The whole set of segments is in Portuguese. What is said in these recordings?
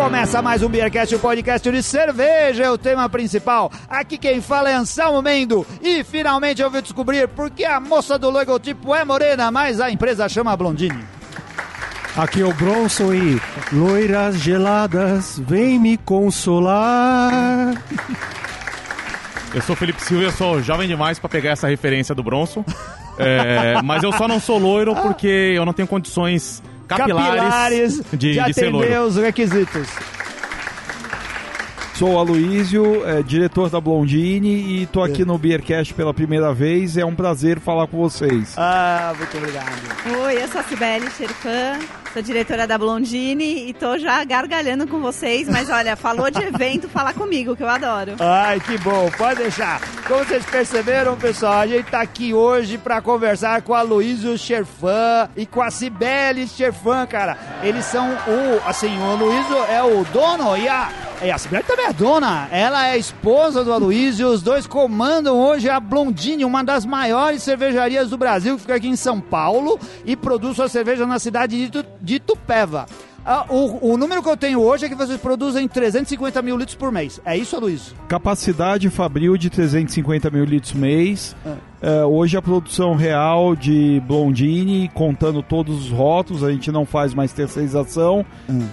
Começa mais um Beercast, o podcast de cerveja, é o tema principal. Aqui quem fala é Anselmo Mendo. E finalmente eu vou descobrir por que a moça do logotipo é morena, mas a empresa chama Blondine. Aqui é o Bronson e loiras geladas, vem me consolar. Eu sou Felipe Silva, eu sou jovem demais pra pegar essa referência do Bronson. É, mas eu só não sou loiro porque eu não tenho condições capilares, de, de de atender os requisitos. Sou o Aloísio, é, diretor da Blondine e tô aqui no Beercast pela primeira vez. É um prazer falar com vocês. Ah, muito obrigado. Oi, eu sou a Cibele Sherfan, sou diretora da Blondine e tô já gargalhando com vocês, mas olha, falou de evento, fala comigo, que eu adoro. Ai, que bom, pode deixar. Como vocês perceberam, pessoal, a gente tá aqui hoje pra conversar com a Luísio Scherfan e com a Cibele Scherfan, cara. Eles são o, assim, o Aloysio é o dono e a, e a Cibele também é dona. Ela é a esposa do Aloysio, os dois comandam hoje a Blondine, uma das maiores cervejarias do Brasil, que fica aqui em São Paulo e produz sua cerveja na cidade de, de Tupéva. Ah, o, o número que eu tenho hoje é que vocês produzem 350 mil litros por mês. É isso, Aloysio? Capacidade fabril de 350 mil litros mês. É, hoje a produção real de Blondine, contando todos os rótulos, a gente não faz mais terceirização,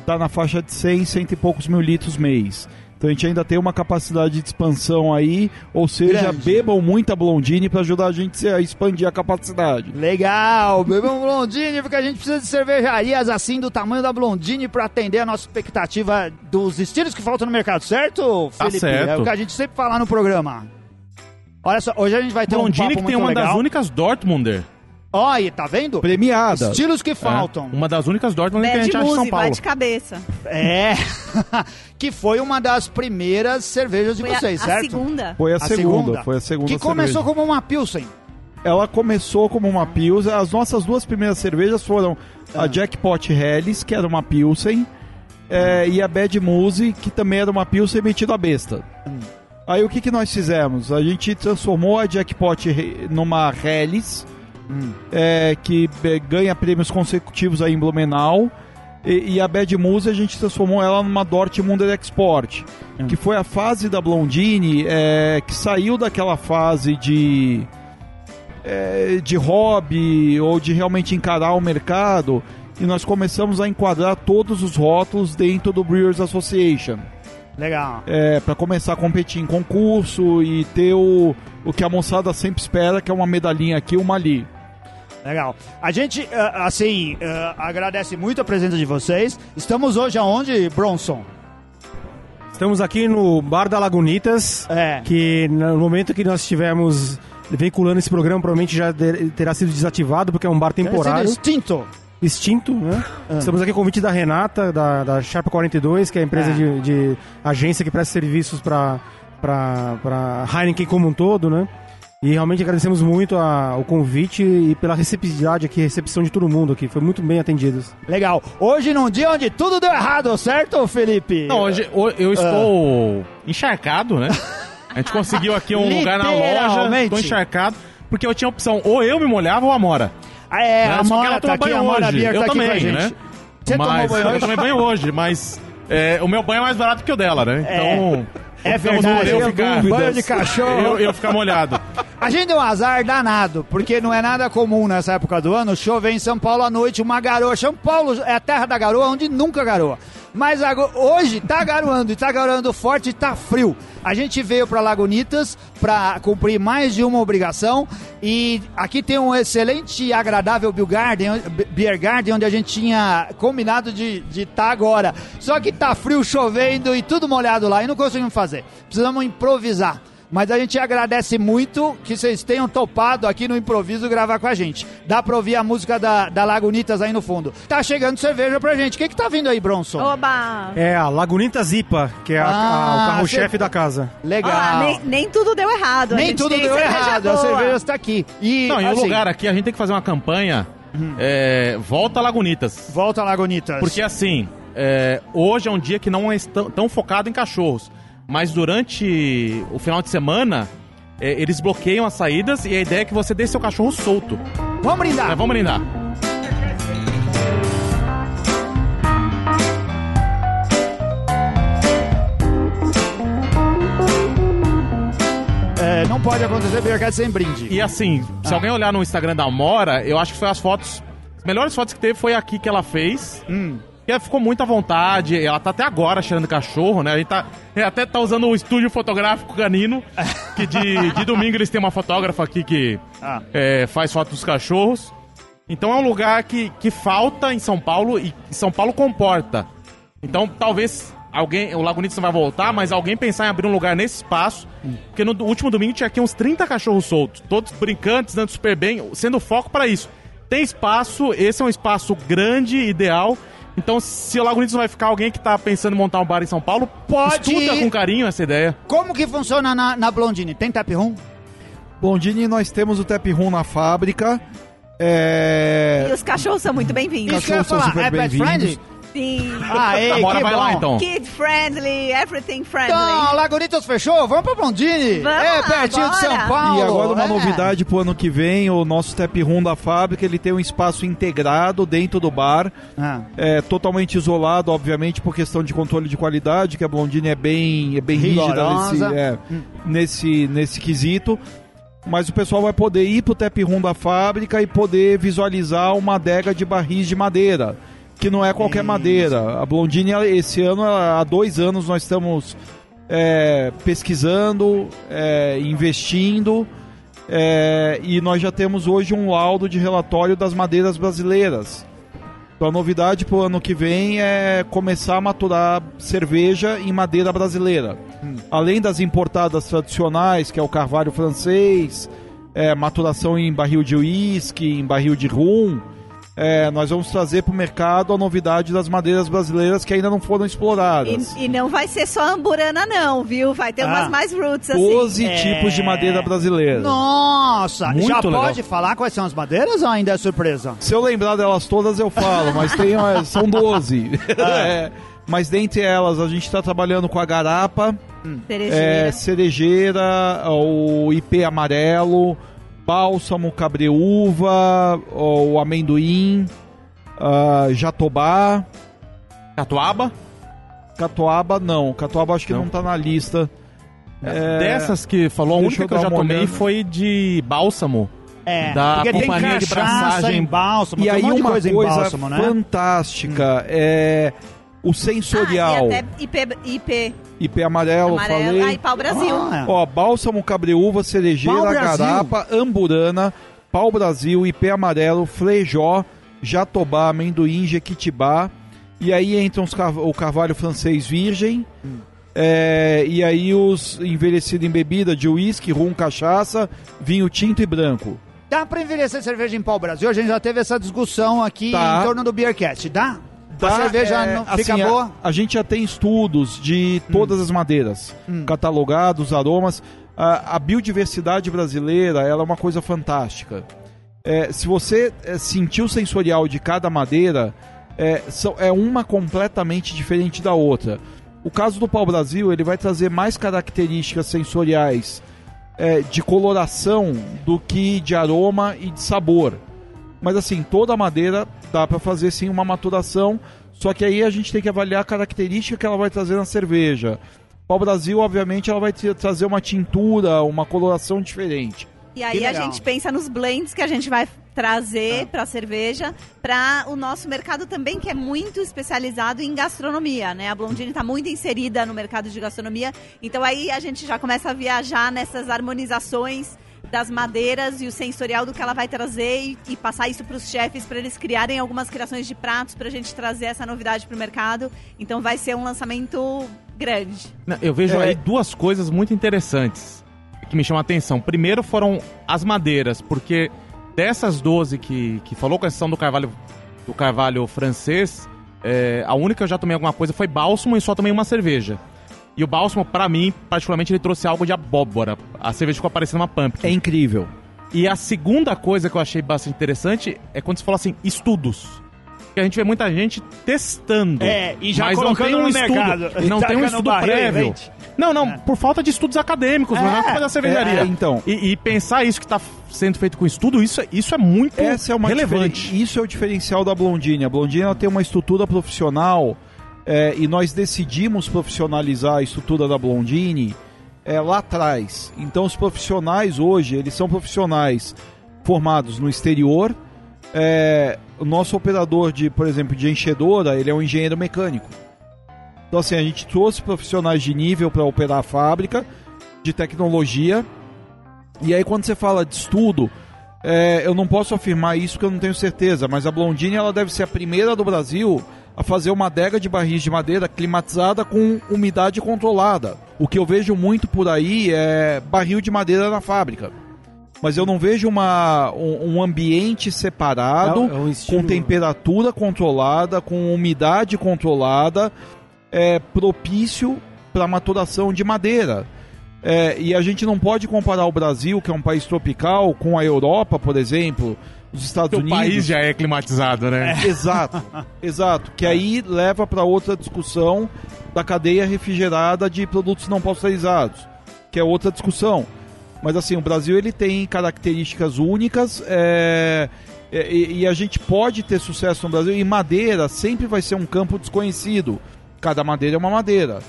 tá na faixa de 100, cento e poucos mil litros mês. Então a gente ainda tem uma capacidade de expansão aí, ou seja, Grande. bebam muita Blondine para ajudar a gente a expandir a capacidade. Legal, bebam Blondine, porque a gente precisa de cervejarias assim do tamanho da Blondine para atender a nossa expectativa dos estilos que faltam no mercado, certo, Tá Felipe? certo. É o que a gente sempre fala no programa. Olha só, hoje a gente vai ter Blondine um papo que tem uma legal. das únicas Dortmunder. Aí, tá vendo? Premiada. Estilos que É, faltam. uma das únicas Dortmunder que a Bad gente acha em São Muse, vai Paulo. de cabeça. É. que foi uma das primeiras cervejas de Foi a- vocês, a, certo? segunda. Foi a, segunda, foi a segunda Que cerveja. começou como uma Pilsen. Ela começou como uma Pilsen. As nossas duas primeiras cervejas foram Ah. a Jackpot Helles, que era uma Pilsen, é, e a Bad Muse, que também era uma Pilsen metida a besta. Hum. Aí o que, que nós fizemos? A gente transformou a Jackpot numa Helles, Hum. é, que ganha prêmios consecutivos aí em Blumenau. E, e a Bad Muse a gente transformou ela numa Dortmunder Export, Hum. que foi a fase da Blondine é, que saiu daquela fase de é, de hobby ou de realmente encarar o mercado e nós começamos a enquadrar todos os rótulos dentro do Brewers Association Legal. é, para começar a competir em concurso e ter o, o que a moçada sempre espera, que é uma medalhinha aqui, uma ali. Legal. A gente, ah, assim, ah, agradece muito a presença de vocês. Estamos hoje aonde, Bronson? Estamos aqui no Bar da Lagunitas, É. que no momento que nós estivermos veiculando esse programa, provavelmente já terá sido desativado, porque é um bar temporário, Extinto. extinto, né? Estamos aqui com o convite da Renata, da, da Sharp 42, que é a empresa Ah. de, de agência que presta serviços para para Heineken como um todo, né? E realmente agradecemos muito a- o convite e pela receptividade aqui, recepção de todo mundo aqui. Foi muito bem atendidos. Legal. Hoje num dia onde tudo deu errado, certo, Felipe? Não, hoje ho- eu estou encharcado, né? A gente conseguiu aqui um lugar na loja, estou encharcado, porque eu tinha a opção, ou eu me molhava ou a Amora. Ah, é, Né? a Só que Mora ela tá aqui, a banho Mora hoje. Eu tá aqui também, com a gente. né? Você tomou mas banho eu hoje? tomei banho hoje, mas é, o meu banho é mais barato que o dela, né? Então, É optamos verdade, eu ficar, banho de cachorro. eu, eu ficar molhado. A gente deu um azar danado, porque não é nada comum nessa época do ano chover em São Paulo à noite, uma garoa. São Paulo é a terra da garoa, onde nunca garoa. Mas ago- hoje tá garoando, tá garoando forte e tá frio. A gente veio para Lagunitas para cumprir mais de uma obrigação e aqui tem um excelente e agradável Beer Garden, Beer Garden onde a gente tinha combinado de estar agora. Só que tá frio, chovendo e tudo molhado lá e não conseguimos fazer. Precisamos improvisar. Mas a gente agradece muito que vocês tenham topado aqui no improviso gravar com a gente. Dá pra ouvir a música da, da Lagunitas aí no fundo. Tá chegando cerveja pra gente. O que que tá vindo aí, Bronson? Oba! É a Lagunitas Zipa, que é a- a- Ah, o carro-chefe cê- da casa. Legal. Ah, nem, nem tudo deu errado. a Nem gente tudo deu cerveja errado. A boa. cerveja está aqui. E, Não, e o assim, lugar aqui, a gente tem que fazer uma campanha, é, volta Lagunitas. Volta, Lagunitas. Porque assim, é, hoje é um dia que não é tão, tão focado em cachorros. Mas durante o final de semana, é, eles bloqueiam as saídas e a ideia é que você deixe seu cachorro solto. Vamos brindar! É, vamos brindar! É, não pode acontecer Beercat sem brinde. E assim, se ah. alguém olhar no Instagram da Amora, eu acho que foi as fotos. As melhores fotos que teve foi aqui que ela fez. Hum. E ela ficou muito à vontade. Ela tá até agora cheirando cachorro, né? A gente tá, é, até tá usando o estúdio fotográfico canino. Que de, de domingo eles têm uma fotógrafa aqui que Ah. é, faz fotos dos cachorros. Então é um lugar que, que falta em São Paulo e São Paulo comporta. Então talvez alguém, o Lagunito não vai voltar, mas alguém pensar em abrir um lugar nesse espaço. Porque no último domingo tinha aqui uns 30 cachorros soltos, todos brincantes, dando super bem, sendo foco para isso. Tem espaço, esse é um espaço grande, ideal. Então, se o Lagunito não vai ficar alguém que tá pensando em montar um bar em São Paulo, Pode estuda ir. com carinho essa ideia. Como que funciona na, na Blondine? Tem tap room? Blondini, nós temos o tap room na fábrica. É... E os cachorros são muito bem-vindos. Isso que eu ia Cachorros são falar. É pet friendly? Sim. Aê, Bora, que vai bom. lá então. Kid friendly, everything friendly. Então, Lagunitas fechou? Vamos pra Blondine. Vamos é, pertinho de bora. São Paulo. E agora uma é. novidade pro ano que vem, o nosso tap room da fábrica, ele tem um espaço integrado dentro do bar, Ah. é totalmente isolado, obviamente, por questão de controle de qualidade, que a Blondine é bem, é bem rígida nesse, é, nesse, nesse quesito. Mas o pessoal vai poder ir pro tap room da fábrica e poder visualizar uma adega de barris de madeira, que não é qualquer madeira. A Blondine, esse ano, há dois anos, nós estamos é, pesquisando, é, investindo, é, e nós já temos hoje um laudo de relatório das madeiras brasileiras. Então a novidade para o ano que vem é começar a maturar cerveja em madeira brasileira. Além das importadas tradicionais, que é o carvalho francês, é, maturação em barril de uísque, em barril de rum, é, nós vamos trazer para o mercado a novidade das madeiras brasileiras que ainda não foram exploradas. E, e não vai ser só amburana, não, viu? Vai ter Ah. umas mais roots, assim. 12 É. tipos de madeira brasileira. Nossa, Muito já legal. pode falar quais são as madeiras ou ainda é surpresa? Se eu lembrar delas todas, eu falo, mas tem, são 12. É, mas dentre elas, a gente está trabalhando com a garapa, Cerejeira. é, cerejeira, o IP amarelo, bálsamo, cabreúva, o amendoim, ah, jatobá, Catuaba. catuaba não. Catuaba acho que não, Não. tá na lista. É, Dessas que falou, a deixa única que eu já tomei olhada. foi de bálsamo. É, Da porque tem companhia de cachaça braçagem. em bálsamo, E tem aí um monte de uma coisa, coisa, em bálsamo, né? fantástica é o sensorial. Ah, e até IP, IP IP amarelo, amarelo. falei. Aí, pau Brasil. Ah, Ó, bálsamo, cabreúva, cerejeira, garapa, amburana, pau Brasil, IP amarelo, flejó, jatobá, amendoim, jequitibá. E aí entram os car- o carvalho francês virgem. é, e aí os envelhecido em bebida de uísque, rum, cachaça, vinho tinto e branco. Dá pra envelhecer cerveja em pau Brasil? A gente já teve essa discussão aqui Tá. em torno do Beercast, dá? Dá, a cerveja é, não assim, fica a- boa? A, gente já tem estudos de todas as madeiras, catalogados, aromas. A, a biodiversidade brasileira ela é uma coisa fantástica. É, se você é, sentir o sensorial de cada madeira, é, são- é uma completamente diferente da outra. O caso do pau Brasil ele vai trazer mais características sensoriais é, de coloração do que de aroma e de sabor. Mas assim, toda a madeira dá para fazer sim uma maturação, só que aí a gente tem que avaliar a característica que ela vai trazer na cerveja. Pau Brasil, obviamente, ela vai tra- trazer uma tintura, uma coloração diferente. E aí a gente pensa nos blends que a gente vai trazer pra cerveja, para o nosso mercado também, que é muito especializado em gastronomia, né? A Blondine está muito inserida no mercado de gastronomia, então aí a gente já começa a viajar nessas harmonizações das madeiras e o sensorial do que ela vai trazer e, e passar isso para os chefes para eles criarem algumas criações de pratos para a gente trazer essa novidade para o mercado. Então vai ser um lançamento grande. Não, Eu vejo É. aí duas coisas muito interessantes que me chamam a atenção. Primeiro foram as madeiras, porque dessas 12 que, que falou com a exceção do carvalho, do carvalho francês, é, a única que eu já tomei alguma coisa foi bálsamo e só tomei uma cerveja. E o bálsamo, pra mim, particularmente, ele trouxe algo de abóbora. A cerveja ficou parecendo uma pumpkin. É incrível. E a segunda coisa que eu achei bastante interessante é quando você fala assim, estudos. Que a gente vê muita gente testando. É, e já mas não colocando tem um no estudo. mercado. Não Taca tem um estudo barril, prévio. Não, não, por falta de estudos acadêmicos, não é É, culpa da cervejaria. é, então. E, e pensar isso que está sendo feito com estudo, isso, é- isso é muito Essa é uma relevante. Isso é o diferencial da Blondine. A Blondine ela tem uma estrutura profissional é, e nós decidimos profissionalizar a estrutura da Blondine é, lá atrás. Então os profissionais hoje, eles são profissionais formados no exterior. É, o nosso operador de, por exemplo, de enchedora, ele é um engenheiro mecânico. Então assim, a gente trouxe profissionais de nível para operar a fábrica, de tecnologia. E aí quando você fala de estudo, é, eu não posso afirmar isso porque eu não tenho certeza, mas a Blondine ela deve ser a primeira do Brasil a fazer uma adega de barris de madeira climatizada com umidade controlada. O que eu vejo muito por aí é barril de madeira na fábrica. Mas eu não vejo uma, um, um ambiente separado, É- é um com temperatura controlada, com umidade controlada, é, propício para maturação de madeira. É, e a gente não pode comparar o Brasil, que é um país tropical, com a Europa, por exemplo, os Estados O Unidos. país já é climatizado, né? Exato, exato. Que aí leva para outra discussão da cadeia refrigerada de produtos não pasteurizados, que é outra discussão. Mas assim, o Brasil ele tem características únicas é, é, e, e a gente pode ter sucesso no Brasil. E madeira sempre vai ser um campo desconhecido. Cada madeira é uma madeira.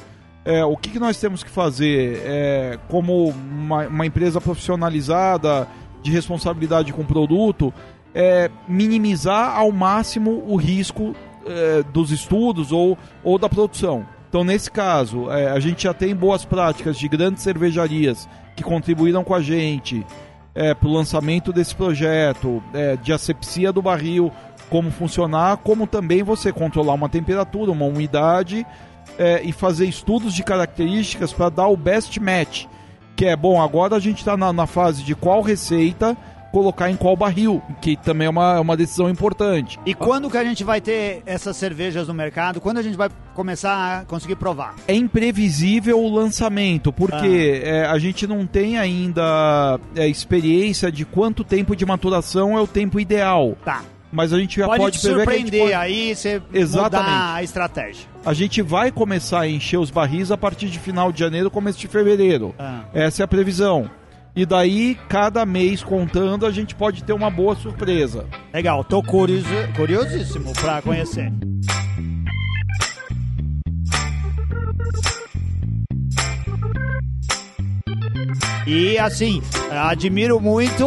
É, o que, que nós temos que fazer é, como uma, uma empresa profissionalizada de responsabilidade com o produto é minimizar ao máximo o risco é, dos estudos ou, ou da produção. Então, nesse caso, é, a gente já tem boas práticas de grandes cervejarias que contribuíram com a gente para o lançamento desse projeto, é, de asepsia do barril, como funcionar, como também você controlar uma temperatura, uma umidade é, e fazer estudos de características para dar o best match. Que é, bom, agora a gente está na, na fase de qual receita colocar em qual barril, que também é uma, é uma decisão importante. E quando que a gente vai ter essas cervejas no mercado? Quando a gente vai começar a conseguir provar? É imprevisível o lançamento, porque é, a gente não tem ainda é, experiência de quanto tempo de maturação é o tempo ideal. Tá. Mas a gente já Pode, pode, surpreender pode- aí, você Exatamente. mudar a estratégia. A gente vai começar a encher os barris a partir de final de janeiro, começo de fevereiro. Ah. Essa é a previsão. E daí, cada mês contando, a gente pode ter uma boa surpresa. Legal, tô curioso, curiosíssimo pra conhecer. E assim, admiro muito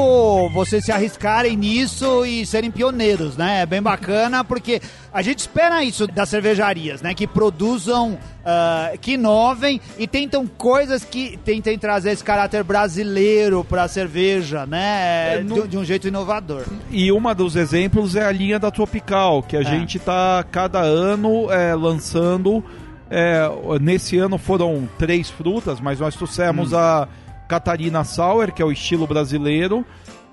vocês se arriscarem nisso e serem pioneiros, né? É bem bacana porque a gente espera isso das cervejarias, né? Que produzam, ah, que inovem e tentam coisas que tentem trazer esse caráter brasileiro pra cerveja, né? É, no- De, de um jeito inovador. E uma dos exemplos é a linha da Tropical, que a É. gente está cada ano é, lançando. é, nesse ano foram três frutas, mas nós trouxemos a Catarina Sour, que é o estilo brasileiro,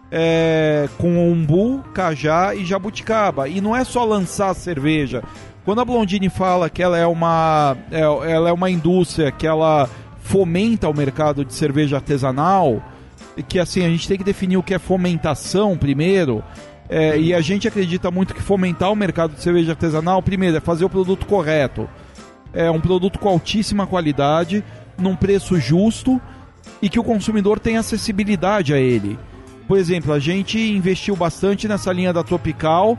é, com umbu, cajá e jabuticaba. E não é só lançar cerveja. Quando a Blondine fala que ela é uma, é, ela é uma indústria que ela fomenta o mercado de cerveja artesanal, que assim a gente tem que definir o que é fomentação primeiro. é, e a gente acredita muito que fomentar o mercado de cerveja artesanal, primeiro, é fazer o produto correto. É um produto com altíssima qualidade, num preço justo e que o consumidor tenha acessibilidade a ele. Por exemplo, a gente investiu bastante nessa linha da Tropical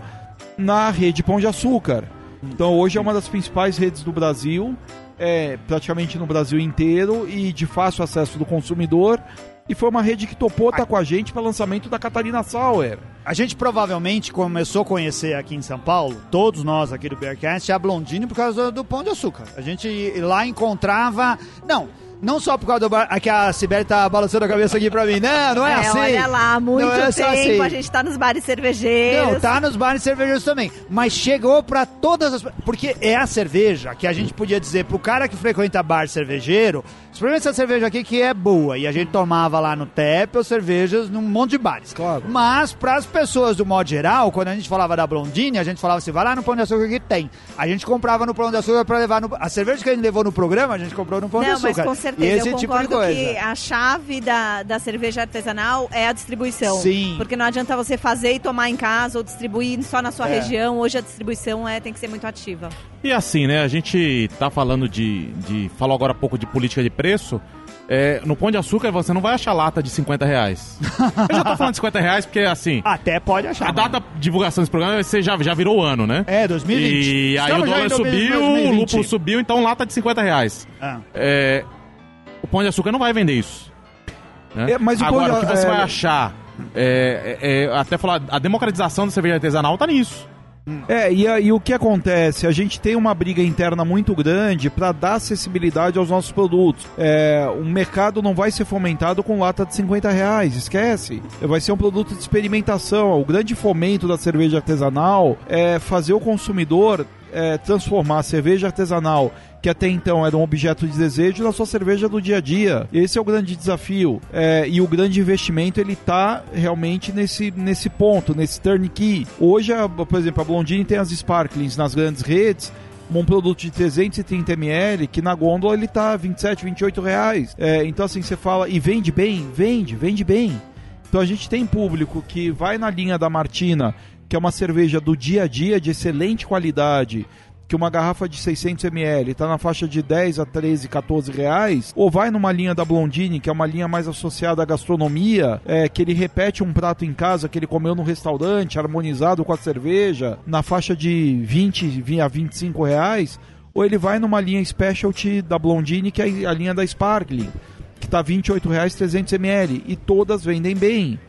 na rede Pão de Açúcar. Então hoje é uma das principais redes do Brasil, é, praticamente no Brasil inteiro e de fácil acesso do consumidor. E foi uma rede que topou estar com a gente para lançamento da Catarina Sauer. A gente provavelmente começou a conhecer aqui em São Paulo, todos nós aqui do Bearcast, a Blondine por causa do Pão de Açúcar. A gente lá encontrava... Não, não só por causa do... bar- Aqui a Sibeli tá balançando a cabeça aqui pra mim. Não, não é, assim. olha lá, há muito Não é tempo assim. a gente tá nos bares cervejeiros. Não, tá nos bares cervejeiros também. Mas chegou pra todas as. Porque é a cerveja que a gente podia dizer pro cara que frequenta bar cervejeiro: experimenta essa cerveja aqui que é boa. E a gente tomava lá no Tepe cervejas num monte de bares. Claro. Mas pras pessoas do modo geral, quando a gente falava da Blondine, a gente falava assim: vai lá no Pão de Açúcar que tem. A gente comprava no Pão de Açúcar pra levar no. A cerveja que a gente levou no programa, a gente comprou no Pão de Não, Açúcar. mas E certeza, esse eu tipo de concordo coisa. que a chave da, da cerveja artesanal é a distribuição. Sim. Porque não adianta você fazer e tomar em casa ou distribuir só na sua É. região. Hoje a distribuição é, tem que ser muito ativa. E assim, né? A gente tá falando de. de falou agora há pouco de política de preço. É, no Pão de Açúcar você não vai achar lata de 50 reais. Eu já tô falando de 50 reais porque, assim, Até pode achar. a data de divulgação desse programa você já, já virou o ano, né? É, 2020. E aí Estamos o já em dólar subiu, 2020. o lúpulo subiu, então lata de 50 reais. Ah. É, o Pão de Açúcar não vai vender isso. né? É, mas o Agora, o que você é- vai achar, é, é- é, até falar, a democratização da cerveja artesanal tá nisso. É, e, e o que acontece? A gente tem uma briga interna muito grande para dar acessibilidade aos nossos produtos. É, o mercado não vai ser fomentado com lata de 50 reais, esquece. Vai ser um produto de experimentação. O grande fomento da cerveja artesanal é fazer o consumidor é, transformar a cerveja artesanal, que até então era um objeto de desejo, na sua cerveja do dia a dia. Esse é o grande desafio. É, e o grande investimento ele está realmente nesse, nesse ponto, nesse turnkey. Hoje, a- por exemplo, a Blondine tem as Sparklings nas grandes redes. Um produto de 330 ml que na gôndola ele tá 27, 28 reais. É, então assim você fala e vende bem, vende, vende bem. Então a gente tem público que vai na linha da Martina, que é uma cerveja do dia a dia de excelente qualidade, que uma garrafa de 600 ml está na faixa de 10 a 13, 14 reais, ou vai numa linha da Blondine, que é uma linha mais associada à gastronomia, é, que ele repete um prato em casa que ele comeu no restaurante, harmonizado com a cerveja, na faixa de 20 a 25 reais, ou ele vai numa linha specialty da Blondine, que é a linha da Sparkling, que está 28 reais 300 ml, e todas vendem bem.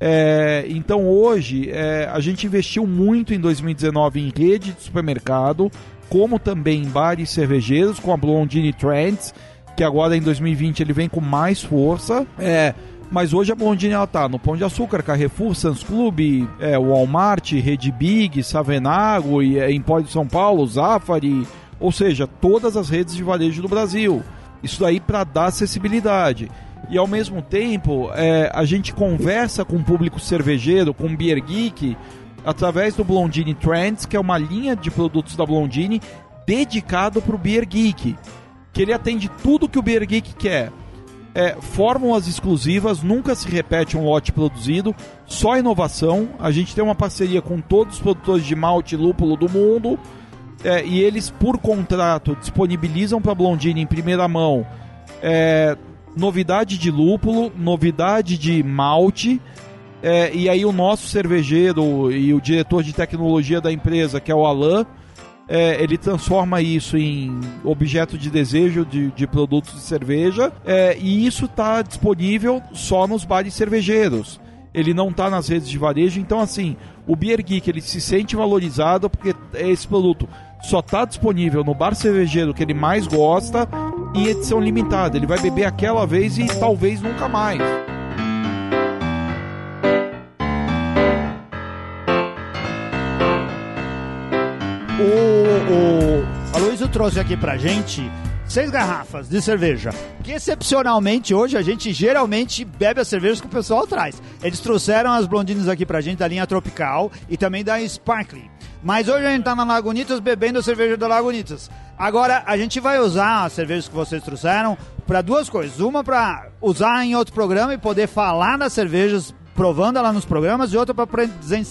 É, então hoje é, a gente investiu muito em 2019 em rede de supermercado, como também em bares cervejeiros com a Blondine Trends, que agora em 2020 ele vem com mais força. É, mas hoje a Blondine ela tá no Pão de Açúcar, Carrefour, Sans Club, é, Walmart, Rede Big, Savenago, e, é, Empório de São Paulo, Zafari, ou seja, todas as redes de varejo do Brasil. Isso daí para dar acessibilidade. E ao mesmo tempo, é, a gente conversa com o público cervejeiro, com o Beer Geek, através do Blondine Trends, que é uma linha de produtos da Blondine dedicado para o Beer Geek. Que ele atende tudo que o Beer Geek quer. É, fórmulas exclusivas, nunca se repete um lote produzido, só inovação. A gente tem uma parceria com todos os produtores de malte e lúpulo do mundo. É, e eles, por contrato, disponibilizam para a Blondine em primeira mão é, novidade de lúpulo, novidade de malte. é, e aí o nosso cervejeiro e o diretor de tecnologia da empresa, que é o Alan, é, ele transforma isso em objeto de desejo de, de produtos de cerveja. é, e isso está disponível só nos bares cervejeiros. Ele não está nas redes de varejo, então assim, o Beer Geek ele se sente valorizado porque esse produto só está disponível no bar cervejeiro que ele mais gosta em edição limitada. Ele vai beber aquela vez e talvez nunca mais. O, o Aloysio trouxe aqui pra gente seis garrafas de cerveja. Que excepcionalmente hoje a gente geralmente bebe as cervejas que o pessoal traz. Eles trouxeram as blondines aqui pra gente da linha Tropical e também da Sparkling. Mas hoje a gente tá na Lagunitas bebendo a cerveja da Lagunitas. Agora a gente vai usar as cervejas que vocês trouxeram para duas coisas. Uma para usar em outro programa e poder falar das cervejas provando ela nos programas e outra para presen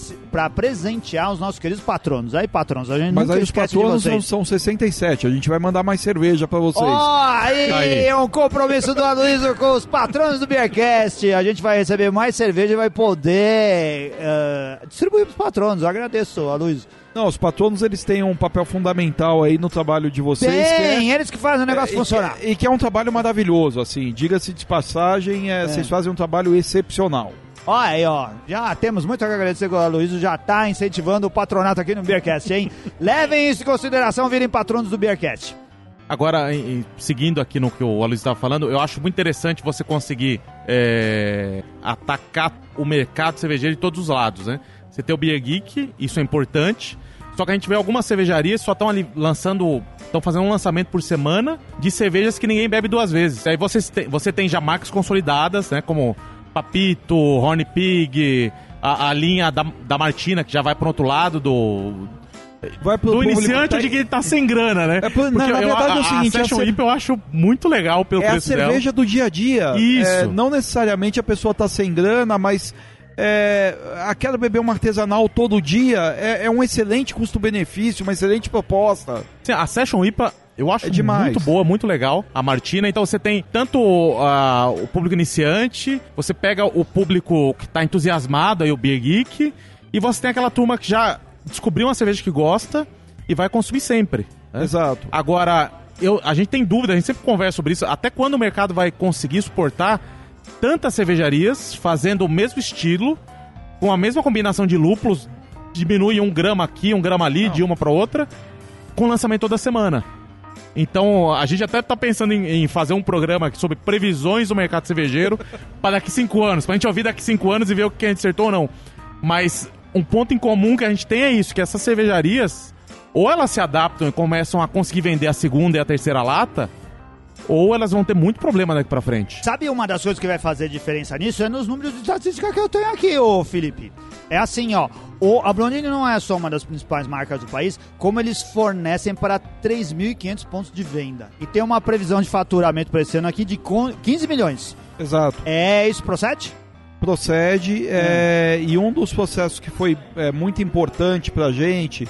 presentear os nossos queridos patronos. Aí, patronos, a gente Mas aí os patronos são, são 67. A gente vai mandar mais cerveja pra vocês. Ó, aí, Aí. um compromisso do Aloysio com os patronos do Beercast. A gente vai receber mais cerveja e vai poder eh, distribuir pros patronos. Eu agradeço, Aloysio. Não, os patronos eles têm um papel fundamental aí no trabalho de vocês. é- Tem, eles que fazem o negócio e- funcionar. E, que é um trabalho maravilhoso, assim. Diga-se de passagem, é, vocês fazem um trabalho excepcional. Ó, aí, ó. Já temos muito a agradecer que o Aloysio já tá incentivando o patronato aqui no Beercast, hein? Levem isso em consideração, virem patronos do Beercast. Agora, em- em- seguindo aqui no que o Aloysio estava falando, eu acho muito interessante você conseguir é, atacar o mercado cervejeiro de todos os lados, né? Você tem o Beer Geek, isso é importante. Só que a gente vê algumas cervejarias só estão ali lançando, estão fazendo um lançamento por semana de cervejas que ninguém bebe duas vezes. Aí você tem, você tem já marcas consolidadas, né? Como Papito, Horn Pig, a, a linha da, da Martina, que já vai pro outro lado do, Vai pro do iniciante tá- de que ele tá sem grana, né? É, por- na- na eu- verdade é o a, seguinte, a a Session IPA eu acho muito legal pelo é a preço dela. cerveja do dia a dia. Isso. É, não necessariamente a pessoa tá sem grana, mas é, aquela beber uma artesanal todo dia é, é um excelente custo-benefício, uma excelente proposta. Assim, A Session IPA eu acho É demais. muito boa, muito legal. A Martina, então você tem tanto ah, o público iniciante, você pega o público que tá entusiasmado, aí o Beer Geek, e você tem aquela turma que já descobriu uma cerveja que gosta e vai consumir sempre. né? Exato. Agora, eu, a gente tem dúvida, a gente sempre conversa sobre isso, até quando o mercado vai conseguir suportar tantas cervejarias fazendo o mesmo estilo, com a mesma combinação de lúpulos, diminui um grama aqui, um grama ali, de uma para outra, com lançamento toda semana. Então, a gente até tá pensando em, em fazer um programa aqui sobre previsões do mercado cervejeiro para daqui cinco anos, pra gente ouvir daqui cinco anos e ver o que a gente acertou ou não. Mas um ponto em comum que a gente tem é isso, que essas cervejarias, ou elas se adaptam e começam a conseguir vender a segunda e a terceira lata, ou elas vão ter muito problema daqui pra frente. Sabe uma das coisas que vai fazer diferença nisso? É nos números de estatística que eu tenho aqui, ô Felipe. É assim, ó. O, a Blondine não é só uma das principais marcas do país, como eles fornecem para 3.500 pontos de venda. E tem uma previsão de faturamento para esse ano aqui de con- 15 milhões. Exato. É isso procede? procede é, e um dos processos que foi é, muito importante pra gente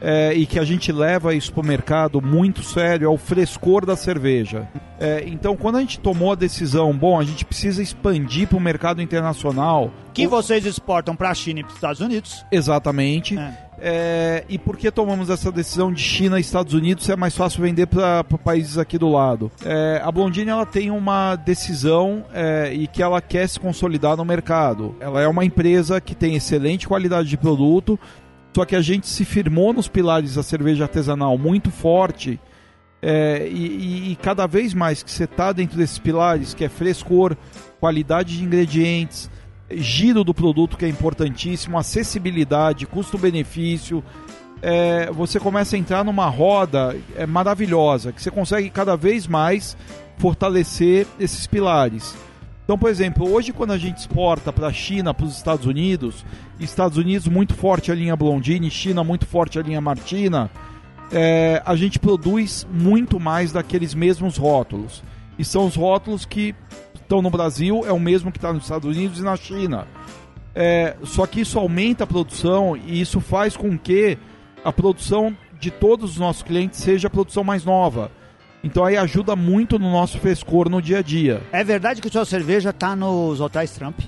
é, e que a gente leva isso pro mercado muito sério é o frescor da cerveja. É, então, quando a gente tomou a decisão, bom, a gente precisa expandir pro mercado internacional. Que o- vocês exportam para a China e para os Estados Unidos. Exatamente. É. É, e por que tomamos essa decisão de China e Estados Unidos se é mais fácil vender para países aqui do lado? É, a Blondine ela tem uma decisão é, e que ela quer se consolidar no mercado. Ela é uma empresa que tem excelente qualidade de produto, só que a gente se firmou nos pilares da cerveja artesanal muito forte. é, e, e- cada vez mais que você está dentro desses pilares, que é frescor, qualidade de ingredientes, giro do produto que é importantíssimo, acessibilidade, custo-benefício. é, você começa a entrar numa roda é, maravilhosa, que você consegue cada vez mais fortalecer esses pilares. Então, por exemplo, hoje quando a gente exporta para a China, para os Estados Unidos, Estados Unidos muito forte a linha Blondine, China muito forte a linha Martina, é, a gente produz muito mais daqueles mesmos rótulos. E são os rótulos que estão no Brasil, é o mesmo que está nos Estados Unidos e na China. É, só que isso aumenta a produção e isso faz com que a produção de todos os nossos clientes seja a produção mais nova. Então aí ajuda muito no nosso frescor no dia a dia. É verdade que sua cerveja tá nos hotéis Trump?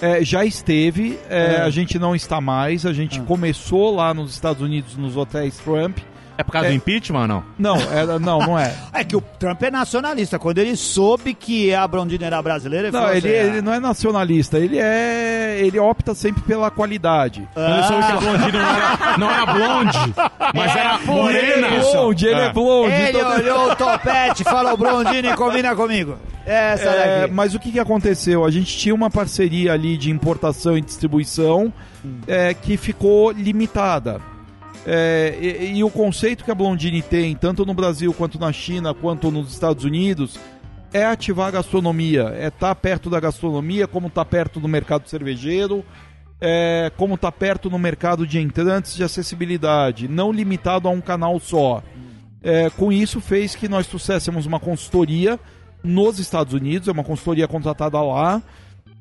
É, já esteve, é, É. a gente não está mais, a gente Ah. começou lá nos Estados Unidos nos hotéis Trump. É por causa É. do impeachment ou não? Não, era, não, não é. É que o Trump é nacionalista. Quando ele soube que a Blondine era brasileira, ele Não, falou ele, assim, ele não é nacionalista, ele é. ele opta sempre pela qualidade. Quando eu soube que a blondine não era, não era blonde, mas era morena. Ele é blonde, ele é, É. blonde. Ele então- olhou o topete, falou Blondine, combina comigo. Essa É, daqui. mas o que, que aconteceu? A gente tinha uma parceria ali de importação e distribuição é, que ficou limitada. É, e, e o conceito que a Blondine tem, tanto no Brasil quanto na China, quanto nos Estados Unidos, é ativar a gastronomia, é estar perto da gastronomia, como estar perto do mercado cervejeiro, é, como estar perto no mercado de entrantes de acessibilidade, não limitado a um canal só. É, com isso fez que nós trouxéssemos uma consultoria nos Estados Unidos, é uma consultoria contratada lá,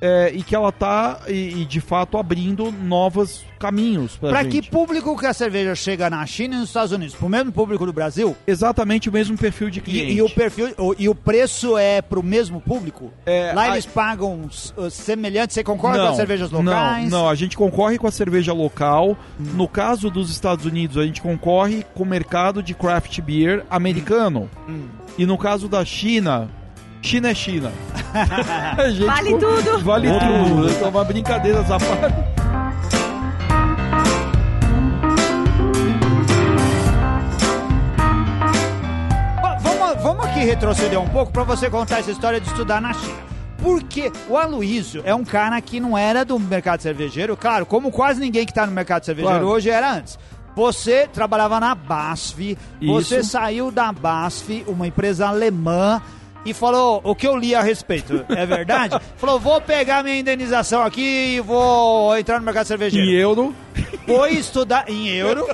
é, e que ela está, e, e, de fato, abrindo novos caminhos para que público que a cerveja chega na China e nos Estados Unidos? Pro mesmo público do Brasil? Exatamente o mesmo perfil de cliente. E, e o perfil o- e o preço é pro mesmo público? É, Lá a- eles pagam uh, semelhante, você concorda com as cervejas locais? Não, não, a gente concorre com a cerveja local. No caso dos Estados Unidos, a gente concorre com o mercado de craft beer americano. Hum. E no caso da China, China é China. Gente Vale co- tudo. Vale tudo. É uma brincadeira à parte. Vamos, vamos aqui retroceder um pouco pra você contar essa história de estudar na China. Porque o Aloysio é um cara que não era do mercado cervejeiro, claro, como quase ninguém que tá no mercado cervejeiro Claro. hoje era antes. Você trabalhava na BASF, você Isso. saiu da BASF, uma empresa alemã, e falou o que eu li a respeito, é verdade? falou, vou pegar minha indenização aqui e vou entrar no mercado cervejeiro. Em euro. Foi estudar em euro,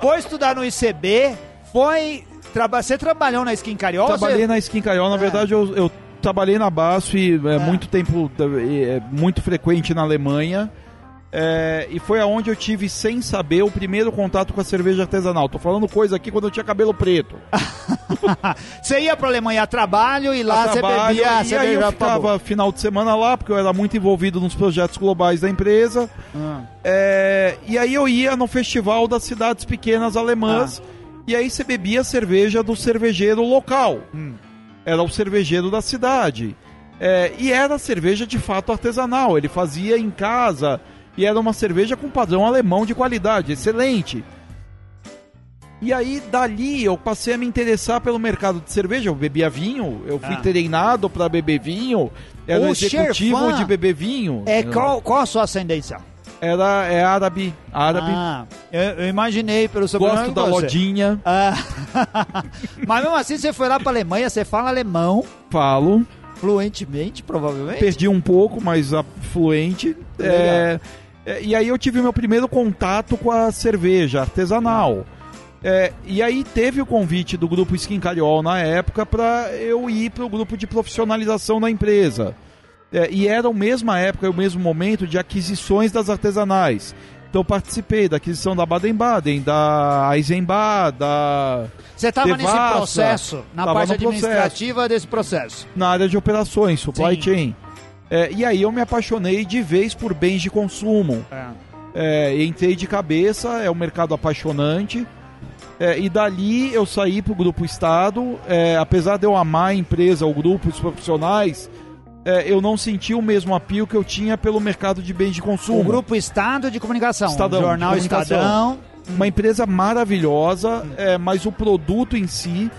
foi estudar no ICB, foi. Traba você trabalhou na Skin Carioca? Trabalhei você- na Skin Carioca. Na É. verdade, eu, eu trabalhei na BASF é, muito tempo, é, muito frequente na Alemanha. É, e foi aonde eu tive, sem saber, o primeiro contato com a cerveja artesanal. Tô falando coisa aqui quando eu tinha cabelo preto. Você ia pra Alemanha a trabalho e lá você bebia a e aí cerveja eu ficava final de semana lá, porque eu era muito envolvido nos projetos globais da empresa. Ah. É, e aí eu ia no festival das cidades pequenas alemãs. E aí você bebia a cerveja do cervejeiro local. Hum. Era o cervejeiro da cidade. É, e era cerveja de fato artesanal. Ele fazia em casa e era uma cerveja com padrão alemão de qualidade, excelente. E aí, dali, eu passei a me interessar pelo mercado de cerveja. Eu bebia vinho, eu fui Ah. treinado para beber vinho. Era O executivo de beber vinho. É, qual, qual a sua ascendência? Era é árabe, árabe. Ah, eu, eu imaginei pelo seu Gosto da lodinha, Ah, Mas mesmo assim, você foi lá pra Alemanha, você fala alemão falo. fluentemente, provavelmente. Perdi um pouco, mas fluente. É, e aí eu tive meu primeiro contato com a cerveja artesanal. É, e aí teve o convite do grupo Skin Cariol na época para eu ir para o grupo de profissionalização da empresa. É, e era a mesma época, o mesmo momento de aquisições das artesanais. Então eu participei da aquisição da Baden-Baden, da Eisenbach, da Você estava nesse processo, na parte no processo. administrativa desse processo. na área de operações, supply Sim. chain. É, e aí eu me apaixonei de vez por bens de consumo. É, entrei de cabeça, é um mercado apaixonante. É, e dali eu saí para o Grupo Estado. É, apesar de eu amar a empresa, o grupo, os profissionais, é, eu não senti o mesmo apio que eu tinha pelo mercado de bens de consumo. O Grupo Estado de Comunicação, Estadão, Jornal comunicação. Estadão. Uma empresa maravilhosa, é, mas o produto em si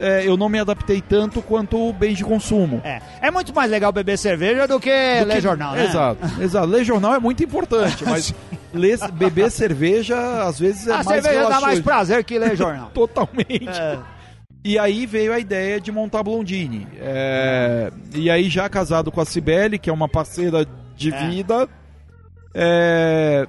é, eu não me adaptei tanto quanto o bens de consumo. É. é muito mais legal beber cerveja do que Do ler que- jornal, né? Exato, exato. Ler jornal é muito importante, mas ler- beber cerveja às vezes é A mais cerveja dá mais relaxante. prazer que ler jornal. Totalmente. É. E aí veio a ideia de montar a Blondine. É, E aí já casado com a Cibele, que é uma parceira de É. vida, é,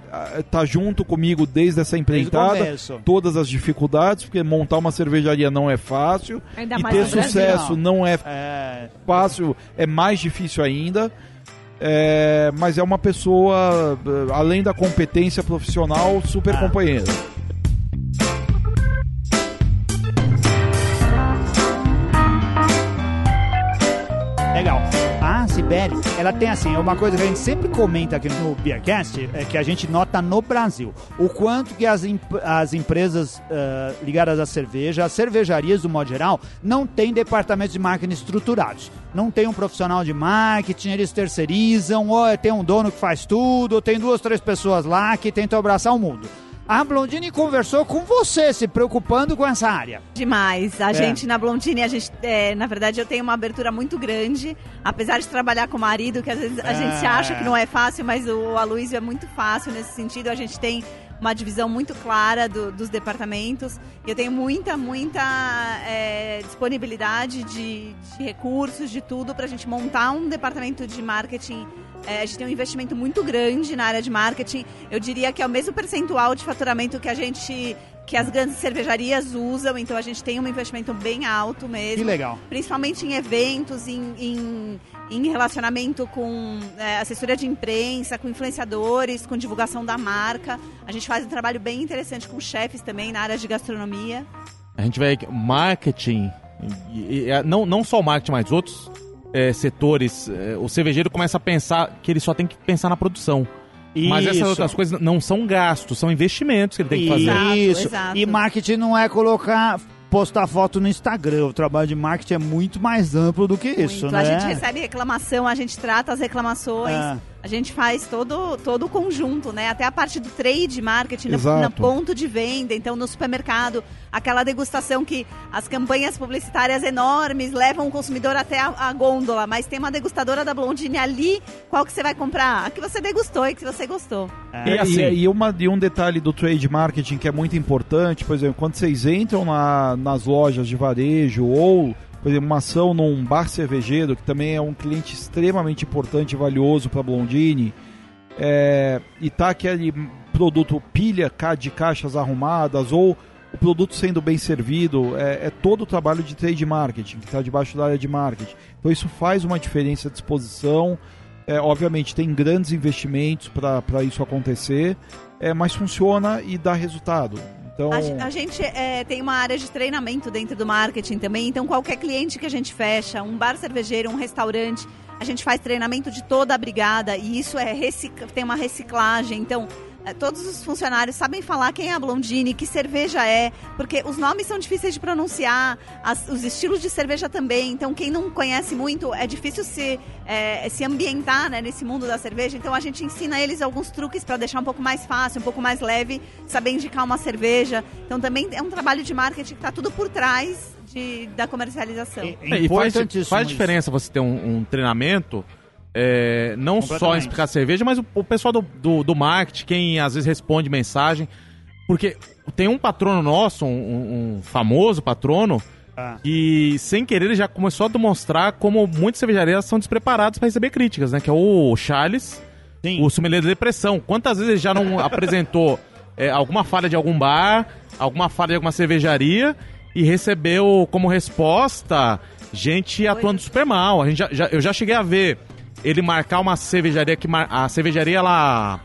tá junto comigo desde essa Desde empreitada. começo. Todas as dificuldades, porque montar uma cervejaria não é fácil. Ainda e mais ter no Brasil. sucesso não é É, fácil, é mais difícil ainda. É, mas é uma pessoa, além da competência profissional, super Ah. companheira. Legal. Sibeli, ela tem assim, uma coisa que a gente sempre comenta aqui no Beercast, é que a gente nota no Brasil, o quanto que as, imp- as empresas ah, ligadas à cerveja, as cervejarias do modo geral, não têm departamentos de marketing estruturados. Não tem um profissional de marketing, eles terceirizam, ou tem um dono que faz tudo, ou tem duas, três pessoas lá que tentam abraçar o mundo. A Blondine conversou com você, se preocupando com essa área. Demais. A É. gente na Blondine, a gente, é, na verdade, eu tenho uma abertura muito grande. Apesar de trabalhar com o marido, que às vezes a gente É. acha que não é fácil, mas o Aloysio é muito fácil nesse sentido. A gente tem uma divisão muito clara do- dos departamentos. Eu tenho muita, muita é, disponibilidade de, de recursos, de tudo, para a gente montar um departamento de marketing. É, a gente tem um investimento muito grande na área de marketing. Eu diria que é o mesmo percentual de faturamento que a gente que as grandes cervejarias usam, então a gente tem um investimento bem alto mesmo. Que legal. Principalmente em eventos, em, em, em relacionamento com é, assessoria de imprensa, com influenciadores, com divulgação da marca. A gente faz um trabalho bem interessante com chefes também na área de gastronomia. A gente vê que marketing, e- e- não, não só o marketing, mas outros é, setores, é, o cervejeiro começa a pensar que ele só tem que pensar na produção. Mas essas Isso. outras coisas não são gastos, são investimentos que ele tem que fazer. Exato, Isso. exato. E marketing não é colocar, postar foto no Instagram. O trabalho de marketing é muito mais amplo do que isso, Muito. né? A gente recebe reclamação, a gente trata as reclamações, Ah. A gente faz todo, todo o conjunto, né? Até a parte do trade marketing, no, Exato. no ponto de venda, então no supermercado, aquela degustação que as campanhas publicitárias enormes levam o consumidor até a, a gôndola, mas tem uma degustadora da Blondine ali, qual que você vai comprar? A que você degustou e que você gostou. É. E, assim- e uma, e um detalhe do trade marketing que é muito importante, por exemplo, quando vocês entram na- nas lojas de varejo ou, por exemplo, uma ação num bar cervejeiro, que também é um cliente extremamente importante e valioso para a Blondine, é, e tá aquele produto pilha de caixas arrumadas ou o produto sendo bem servido, é, é todo o trabalho de trade marketing, que está debaixo da área de marketing. Então isso faz uma diferença de exposição. É, obviamente tem grandes investimentos para isso acontecer, é, mas funciona e dá resultado. Então, A, a gente é, tem uma área de treinamento dentro do marketing também, então qualquer cliente que a gente fecha, um bar cervejeiro, um restaurante, a gente faz treinamento de toda a brigada e isso é tem uma reciclagem. Então, todos os funcionários sabem falar quem é a Blondine, que cerveja é, porque os nomes são difíceis de pronunciar, as- os estilos de cerveja também. Então, quem não conhece muito, é difícil se, eh, se ambientar né, nesse mundo da cerveja. Então, a gente ensina eles alguns truques para deixar um pouco mais fácil, um pouco mais leve, saber indicar uma cerveja. Então, também é um trabalho de marketing que está tudo por trás de, da comercialização. É, É, e faz, faz isso. diferença você ter um, um treinamento, é, não só em explicar cerveja, mas o, o pessoal do, do, do marketing, quem às vezes responde mensagem. Porque tem um patrono nosso, um, um- um famoso patrono, Ah. que sem querer ele já começou a demonstrar como muitas cervejarias são despreparadas para receber críticas, né? Que é o Charles, Sim. o sommelier da depressão. Quantas vezes ele já não apresentou é, alguma falha de algum bar, alguma falha de alguma cervejaria e recebeu como resposta gente atuando super mal. A gente já, já- eu já cheguei a ver ele marcar uma cervejaria que mar- a cervejaria ela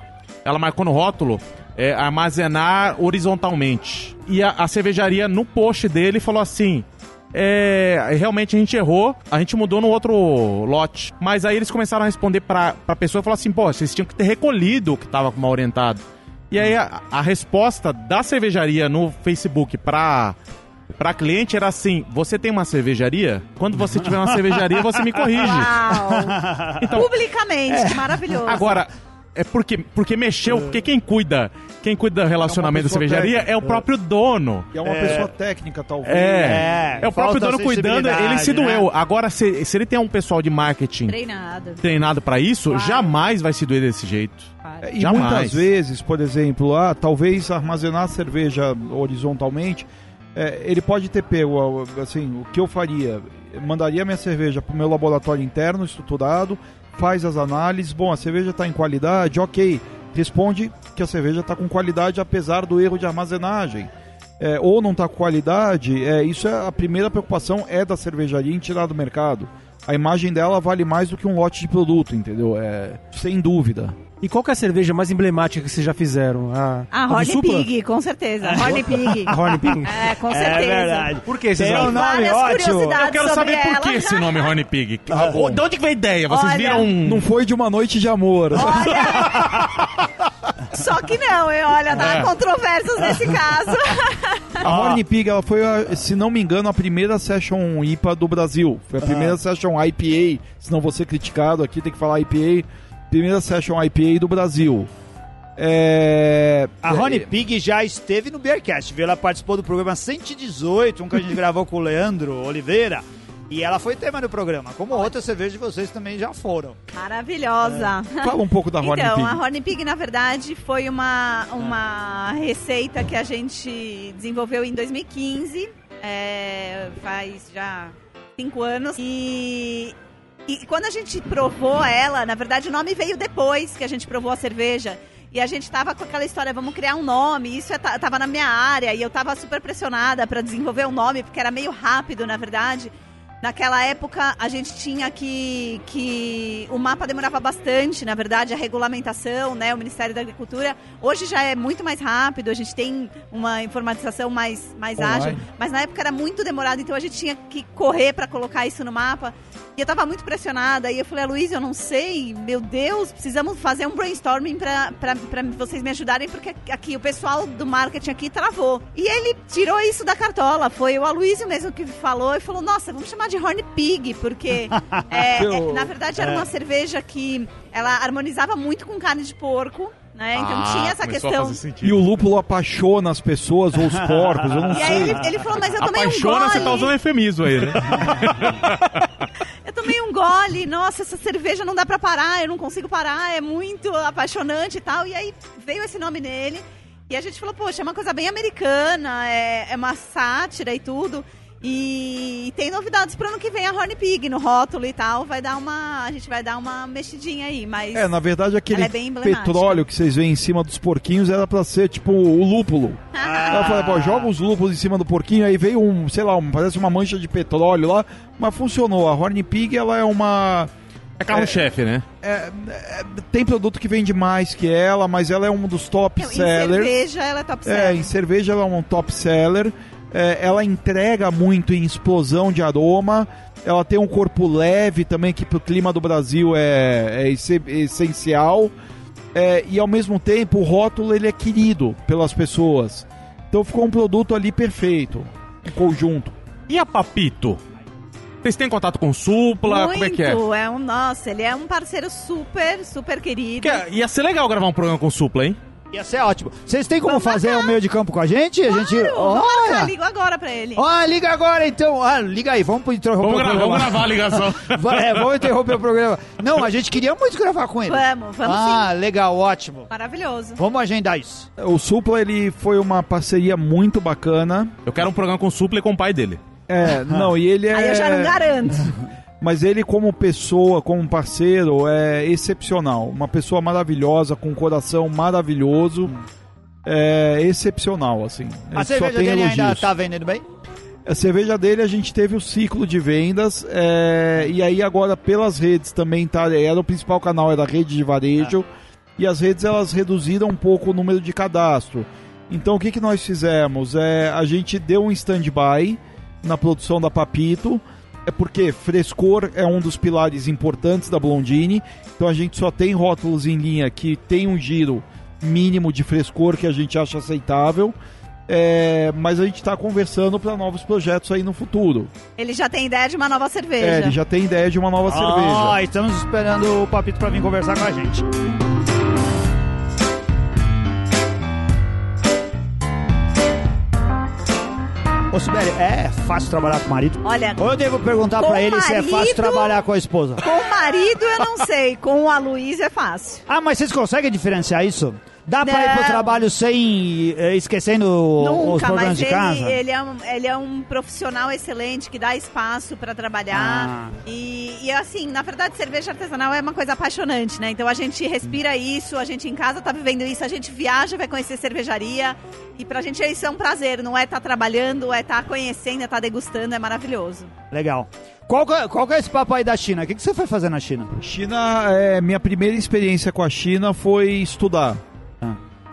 ela marcou no rótulo é, armazenar horizontalmente. E a, a cervejaria no post dele falou assim: é, realmente a gente errou, a gente mudou no outro lote. Mas aí eles começaram a responder pra, pra pessoa e assim: pô, vocês tinham que ter recolhido o que tava mal orientado. E aí a, a resposta da cervejaria no Facebook pra, pra cliente era assim: você tem uma cervejaria? Quando você tiver uma cervejaria, você me corrige. Uau! Então, Publicamente, que maravilhoso. Agora, é porque, porque mexeu, porque quem cuida, quem cuida do relacionamento da pessoa cervejaria técnica. é o próprio dono. E é uma pessoa técnica, talvez. É, É, é, o próprio dono cuidando, ele se sensibilidade, doeu. né? Agora, se, se ele tem um pessoal de marketing Treinado. treinado pra isso, Claro. jamais vai se doer desse jeito. Claro. É, E Jamais. muitas vezes, por exemplo, ah, talvez armazenar a cerveja horizontalmente, é, ele pode ter pego, assim, o que eu faria? Mandaria minha cerveja para o meu laboratório interno, estruturado, faz as análises, bom, a cerveja está em qualidade, ok, responde que a cerveja está com qualidade apesar do erro de armazenagem. É, ou não está com qualidade, é, isso é a primeira preocupação é da cervejaria em tirar do mercado. A imagem dela vale mais do que um lote de produto, entendeu? É, sem dúvida. E qual que é a cerveja mais emblemática que vocês já fizeram? A, A do Horny? Pig, com certeza. Horny Pig. A Horny Pig? É, com É certeza. verdade. Por que um nome Várias ótimo. Eu quero saber por ela. que esse nome Horny Pig. O- De onde que veio a ideia? Vocês Olha, viram um... Não foi de uma noite de amor. Só que não, hein? Olha, dá É. controvérsias nesse caso. A Horny Pig, ela foi, a- se não me engano, a primeira Session IPA do Brasil. Foi a primeira Session IPA, se não vou ser criticado aqui, tem que falar IPA. Primeira Session IPA do Brasil. É... A Rony Pig já esteve no Beercast, viu? Ela participou do programa 118, um que a gente gravou com o Leandro Oliveira. E ela foi tema do programa, como outras cervejas de vocês também já foram. Maravilhosa. Fala um pouco da Horny Então, Pig. a Horny Pig, na verdade, foi uma, uma receita que a gente desenvolveu em 2015. é, faz já cinco anos. E, e quando a gente provou ela, na verdade, o nome veio depois que a gente provou a cerveja. E a gente tava com aquela história, vamos criar um nome. Isso é- ta- tava na minha área e eu tava super pressionada para desenvolver um nome, porque era meio rápido, na verdade. Naquela época, a gente tinha que, que. O mapa demorava bastante, na verdade, a regulamentação, né? O Ministério da Agricultura. Hoje já é muito mais rápido, a gente tem uma informatização mais, mais Online. ágil. Mas na época era muito demorado, então a gente tinha que correr para colocar isso no mapa. E eu tava muito pressionada. E eu falei, Luiz, eu não sei, meu Deus, precisamos fazer um brainstorming pra, pra, pra vocês me ajudarem, porque aqui o pessoal do marketing aqui travou. E ele tirou isso da cartola. Foi o Aloysio mesmo que falou e falou: Nossa, vamos chamar de Horn Pig, porque é, é, na verdade era uma cerveja que ela harmonizava muito com carne de porco. Né? Então Ah, tinha essa questão. E o lúpulo apaixona as pessoas ou os porcos, eu não E aí sei. ele, ele falou, mas eu tomei um Apaixona, gole. você tá usando eufemismo aí, né? Tomei um gole, nossa, essa cerveja não dá pra parar, eu não consigo parar, é muito apaixonante e tal. E aí veio esse nome nele. E a gente falou, poxa, é uma coisa bem americana, é, é uma sátira e tudo. E tem novidades pro ano que vem a Horny Pig no rótulo e tal. Vai dar uma. A gente vai dar uma mexidinha aí, mas. É, na verdade, aquele é petróleo que vocês veem em cima dos porquinhos era pra ser tipo o lúpulo. Aí eu falei, pô, joga os lúpulos em cima do porquinho, aí veio um, sei lá, um, parece uma mancha de petróleo lá, mas funcionou. A Horny Pig, ela é uma. É carro-chefe, né? é- é- tem produto que vende mais que ela, mas ela é um dos top Não, em sellers. cerveja ela é top É, seller. em cerveja ela é um top seller. É, ela entrega muito em explosão de aroma. Ela tem um corpo leve também, que pro clima do Brasil é, é esse- essencial. é, e ao mesmo tempo o rótulo ele é querido pelas pessoas. Então ficou um produto ali perfeito, um conjunto. E a Papito? Vocês têm contato com o Supla? Muito, Como é que é? um, nossa, ele é um parceiro super, super querido. Que é- ia ser legal gravar um programa com o Supla, hein? Ia ser ótimo. Vocês têm como Vamos fazer marcar. o meio de campo com a gente? A gente. Claro, vamos marcar, Olha! ligo agora pra ele. Ó, liga agora então. Ah, liga aí, vamos interromper Vamos, o gra- programa. vamos gravar a ligação. Va- É, vamos interromper o programa. Não, a gente queria muito gravar com ele. Vamos, vamos Ah, legal, ótimo. Maravilhoso. Vamos agendar isso. O Supla ele foi uma parceria muito bacana. Eu quero um programa com o Supla e com o pai dele. É, não, e ele é. Aí eu já não garanto. Mas ele, como pessoa, como parceiro, é excepcional. Uma pessoa maravilhosa, com um coração maravilhoso. É excepcional, assim. A cerveja dele ainda elogios. tá vendendo bem? A cerveja dele a gente teve o ciclo de vendas é, e aí agora pelas redes também tá, era o principal canal era a rede de varejo e as redes elas reduziram um pouco o número de cadastro. Então o que, que nós fizemos? É, a gente deu um stand-by na produção da Papito, é porque frescor é um dos pilares importantes da Blondine, então a gente só tem rótulos em linha que tem um giro mínimo de frescor que a gente acha aceitável. É, mas a gente está conversando para novos projetos aí no futuro. Ele já tem ideia de uma nova cerveja. É, ele já tem ideia de uma nova Ah, cerveja. estamos esperando o Papito pra vir conversar com a gente. Ô, Sibeli, é fácil trabalhar com o marido? Olha, Ou eu devo perguntar pra ele se é fácil marido- trabalhar com a esposa? com o marido eu não sei, com a Luísa é fácil. Ah, mas vocês conseguem diferenciar isso? Dá pra ir pro Não. trabalho sem eh, esquecendo os Nunca, programas mas de ele, casa? ele, é um, ele é um profissional excelente que dá espaço pra trabalhar. Ah. E, e assim, na verdade, cerveja artesanal é uma coisa apaixonante, né? Então a gente respira isso, a gente em casa tá vivendo isso, a gente viaja, vai conhecer cervejaria. E pra gente isso é um prazer, não é estar trabalhando, é estar conhecendo, é estar degustando, é maravilhoso. Legal. Qual que, é- qual que é esse papo aí da China? O que, que você foi fazer na China? China, é, minha primeira experiência com a China foi estudar.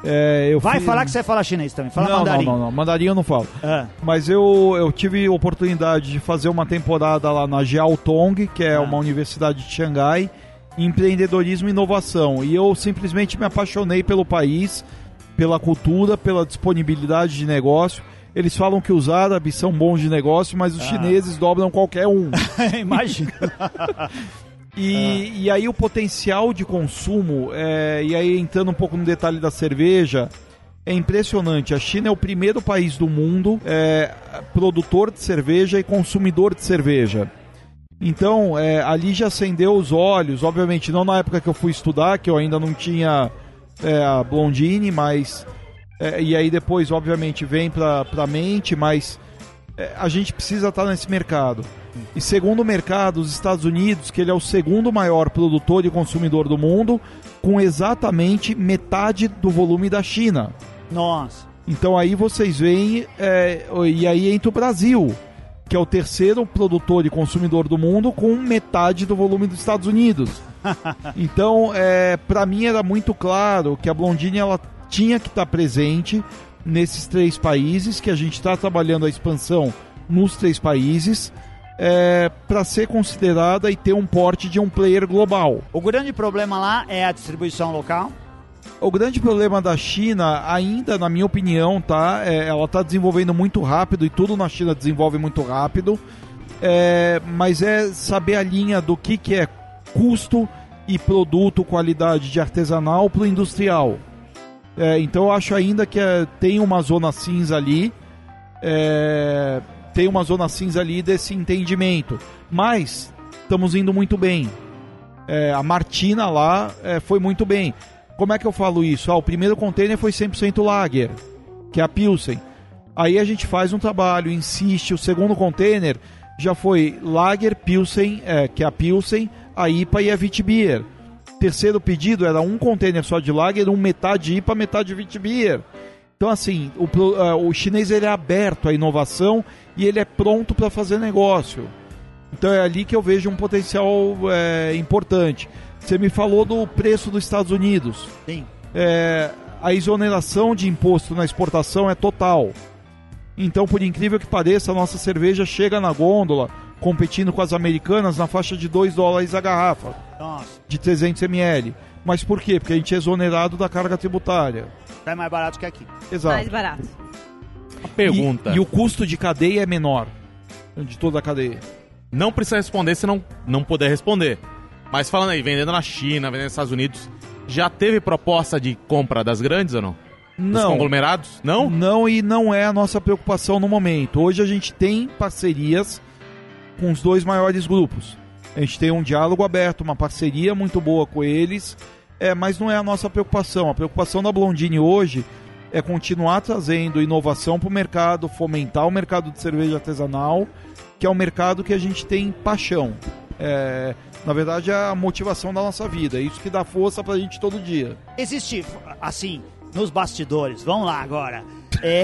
É, eu Vai fui- falar que você fala chinês também. Fala não, mandarim. não, não, não, mandarim eu não falo. Ah, Mas eu, eu tive oportunidade de fazer uma temporada lá na Jiaotong, que é Ah. uma universidade de Xangai, em empreendedorismo e inovação. E eu simplesmente me apaixonei pelo país, pela cultura, pela disponibilidade de negócio. Eles falam que os árabes são bons de negócio, mas os Ah. chineses dobram qualquer um. Imagina. E, e aí o potencial de consumo, é, e aí entrando um pouco no detalhe da cerveja, é impressionante. A China é o primeiro país do mundo é, produtor de cerveja e consumidor de cerveja. Então, é, ali já acendeu os olhos, obviamente não na época que eu fui estudar, que eu ainda não tinha é, a Blondine, mas... é, e aí depois, obviamente, vem pra, pra mente, mas a gente precisa estar nesse mercado. E segundo o mercado, os Estados Unidos, que ele é o segundo maior produtor e consumidor do mundo, com exatamente metade do volume da China. Nossa. Então aí vocês veem, é, e aí entra o Brasil, que é o terceiro produtor e consumidor do mundo, com metade do volume dos Estados Unidos. Então, é, para mim era muito claro que a Blondine ela tinha que estar presente nesses três países, que a gente está trabalhando a expansão nos três países, é, para ser considerada e ter um porte de um player global. O grande problema lá é a distribuição local. O grande problema da China, ainda na minha opinião, tá? É, ela está desenvolvendo muito rápido e tudo na China desenvolve muito rápido. É, mas é saber a linha do que, que é custo e produto, qualidade de artesanal para o industrial. É, então eu acho ainda que é, tem uma zona cinza ali. é, tem uma zona cinza ali desse entendimento. Mas estamos indo muito bem. É, a Martina lá é, foi muito bem. Como é que eu falo isso? Ah, o primeiro container foi 100% Lager, que é a Pilsen. Aí a gente faz um trabalho, insiste. O segundo container já foi Lager, Pilsen, é, que é a Pilsen, a IPA e a Vitbier. Terceiro pedido era um container só de Lager, um metade IPA, metade Vitbier. Então, assim, o, ah, o chinês ele é aberto à inovação e ele é pronto para fazer negócio. Então é ali que eu vejo um potencial é, importante. Você me falou do preço dos Estados Unidos. Sim. É, a exoneração de imposto na exportação é total. Então, por incrível que pareça, a nossa cerveja chega na gôndola, competindo com as americanas, na faixa de 2 dólares a garrafa, Nossa. de 300 ml. Mas por quê? Porque a gente é exonerado da carga tributária. É mais barato que aqui. Exato. Mais barato. A pergunta. E, e o custo de cadeia é menor. De toda a cadeia. Não precisa responder se não, não puder responder. Mas falando aí, vendendo na China, vendendo nos Estados Unidos, já teve proposta de compra das grandes ou não? Dos Não. conglomerados? Não? Não, e não é a nossa preocupação no momento. Hoje a gente tem parcerias com os dois maiores grupos. A gente tem um diálogo aberto, uma parceria muito boa com eles, é, mas não é a nossa preocupação. A preocupação da Blondine hoje é continuar trazendo inovação para o mercado, fomentar o mercado de cerveja artesanal, que é um mercado que a gente tem paixão. É, na verdade, é a motivação da nossa vida. É isso que dá força para a gente todo dia. Existe, assim, nos bastidores, vamos lá agora. É,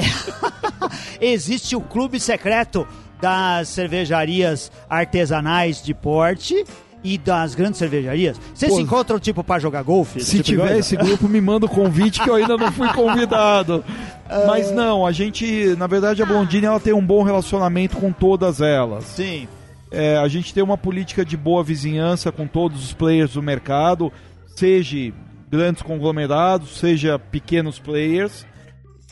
existe o clube secreto das cervejarias artesanais de porte e das grandes cervejarias. Vocês Pô, se encontram, tipo, pra jogar golfe? Se Tipo tiver coisa? esse grupo, me manda o convite que eu ainda não fui convidado. Mas não, a gente, na verdade, a Blondine ela tem um bom relacionamento com todas elas. Sim. É, a gente tem uma política de boa vizinhança com todos os players do mercado, seja grandes conglomerados, seja pequenos players.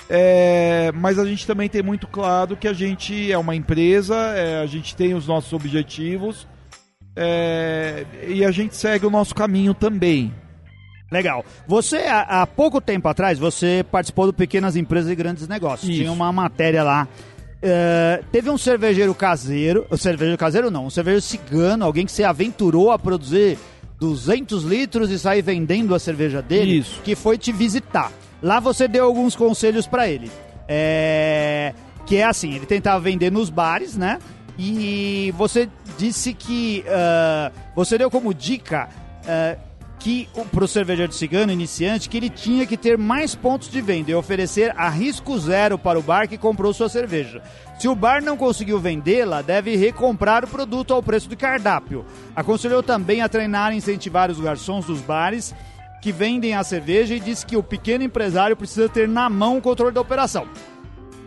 É, mas a gente também tem muito claro que a gente é uma empresa, é, a gente tem os nossos objetivos é, e a gente segue o nosso caminho também. Legal. Você, há, há pouco tempo atrás, você participou do Pequenas Empresas e Grandes Negócios. Isso. Tinha uma matéria lá. É, teve um cervejeiro caseiro, o cervejeiro caseiro não, um cervejeiro cigano, alguém que se aventurou a produzir 200 litros e sair vendendo a cerveja dele, Isso. que foi te visitar. Lá você deu alguns conselhos pra ele. É, que é assim, ele tentava vender nos bares, né? E você disse que ah, você deu como dica ah, que para o cervejeiro cigano iniciante que ele tinha que ter mais pontos de venda e oferecer a risco zero para o bar que comprou sua cerveja. Se o bar não conseguiu vendê-la, deve recomprar o produto ao preço do cardápio. Aconselhou também a treinar e incentivar os garçons dos bares que vendem a cerveja e disse que o pequeno empresário precisa ter na mão o controle da operação.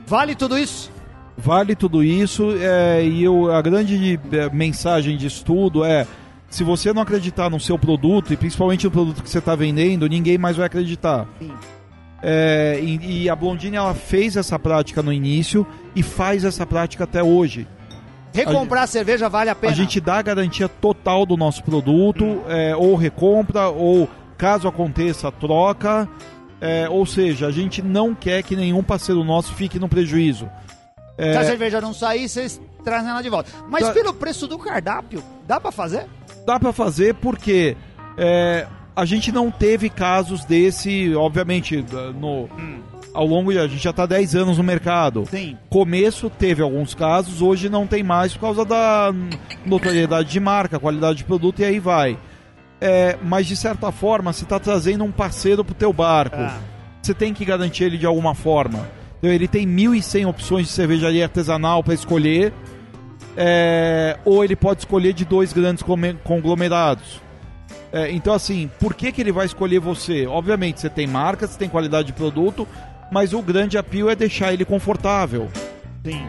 Vale tudo isso? Vale tudo isso é, e eu, a grande é, mensagem de estudo é se você não acreditar no seu produto e principalmente no produto que você está vendendo, ninguém mais vai acreditar. É, e, e a Blondine ela fez essa prática no início e faz essa prática até hoje. Recomprar a cerveja vale a pena. A gente dá a garantia total do nosso produto, é, ou recompra, ou caso aconteça, troca. É, ou seja, a gente não quer que nenhum parceiro nosso fique no prejuízo. É, Se a cerveja não sair, vocês trazem ela de volta. Mas Tá. pelo preço do cardápio, dá pra fazer? dá pra fazer porque é, a gente não teve casos desse, obviamente, no, ao longo de. A gente já tá 10 anos no mercado. Sim. Começo teve alguns casos, hoje não tem mais por causa da notoriedade de marca, qualidade de produto e aí vai. É, mas de certa forma, você está trazendo um parceiro pro teu barco. Ah. Você tem que garantir ele de alguma forma. Então, ele tem 1.100 opções de cervejaria artesanal para escolher. É, ou ele pode escolher de dois grandes conglomerados. É, então, assim, por que, que ele vai escolher você? Obviamente, você tem marca, você tem qualidade de produto, mas o grande apio é deixar ele confortável. Sim.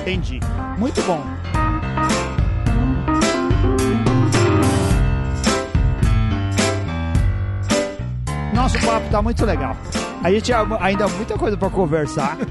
Entendi. Muito bom. Nosso papo tá muito legal. A gente tinha ainda muita coisa pra conversar.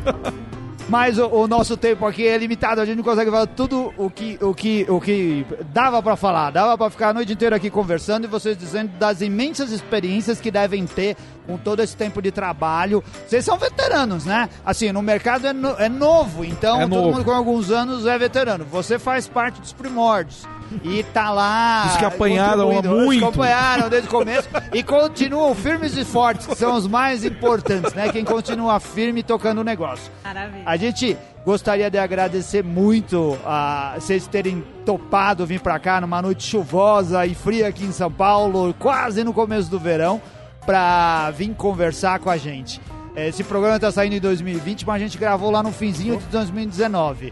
Mas o, o nosso tempo aqui é limitado, a gente não consegue falar tudo o que, o que, o que dava pra falar. Dava pra ficar a noite inteira aqui conversando e vocês dizendo das imensas experiências que devem ter com todo esse tempo de trabalho. Vocês são veteranos, né? Assim, no mercado é, no- é novo, então É todo novo. mundo com alguns anos é veterano. Você faz parte dos primórdios. E tá lá. Os que apanharam contribuindo. Os muito. que apanharam desde o começo e continuam firmes e fortes, que são os mais importantes, né? Quem continua firme tocando o negócio. Maravilha. A gente gostaria de agradecer muito a vocês terem topado vir pra cá numa noite chuvosa e fria aqui em São Paulo, quase no começo do verão, pra vir conversar com a gente. Esse programa tá saindo em 2020, mas a gente gravou lá no finzinho de 2019.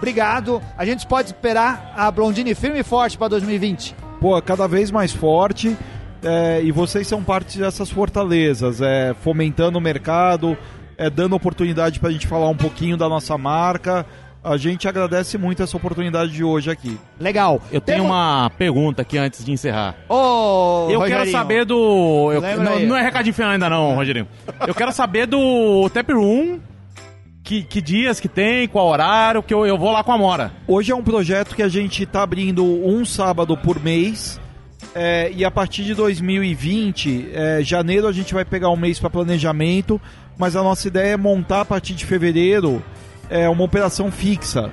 Obrigado. A gente pode esperar a Blondine firme e forte pra 2020. Pô, cada vez mais forte. é, e vocês são parte dessas fortalezas, é, fomentando o mercado, é, dando oportunidade para a gente falar um pouquinho da nossa marca. A gente agradece muito essa oportunidade de hoje aqui. Legal. Eu tenho Temos- uma pergunta aqui antes de encerrar. Ô, Eu quero Rogerinho. saber do. eu- não, não é recadinho final ainda, não, Rogerinho. Eu quero saber do Tap Room. Que, que dias que tem, qual horário, que eu, eu vou lá com a Mora. Hoje é um projeto que a gente está abrindo um sábado por mês. é, e a partir de 2020, é, janeiro, a gente vai pegar um mês para planejamento. Mas a nossa ideia é montar a partir de fevereiro é, uma operação fixa.